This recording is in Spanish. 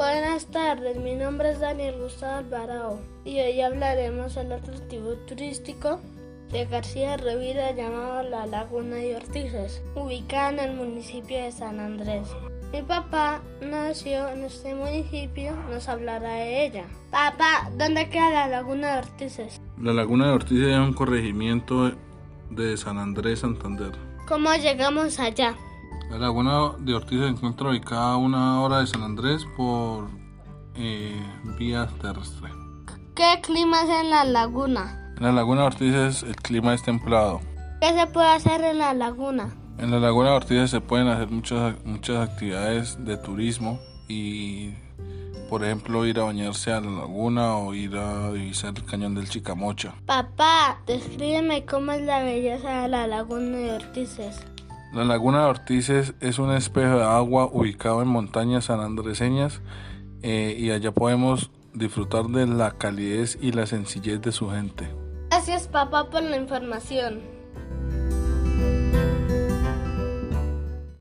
Buenas tardes, mi nombre es Daniel Gustavo Alvarado y hoy hablaremos del atractivo turístico de García Revira llamado la Laguna de Ortices, ubicada en el municipio de San Andrés. Mi papá nació en este municipio, nos hablará de ella. Papá, ¿dónde queda la Laguna de Ortices? La Laguna de Ortices es un corregimiento de San Andrés, Santander. ¿Cómo llegamos allá? La Laguna de Ortiz se encuentra ubicada a una hora de San Andrés por eh, vía terrestre. ¿Qué clima es en la laguna? En la Laguna de Ortiz el clima es templado. ¿Qué se puede hacer en la laguna? En la Laguna de Ortiz se pueden hacer muchas, muchas actividades de turismo y, por ejemplo, ir a bañarse a la laguna o ir a visitar el cañón del Chicamocha. Papá, descríbeme cómo es la belleza de la Laguna de Ortices. La laguna de Ortices es un espejo de agua ubicado en montañas sanandreseñas eh, y allá podemos disfrutar de la calidez y la sencillez de su gente. Gracias papá por la información.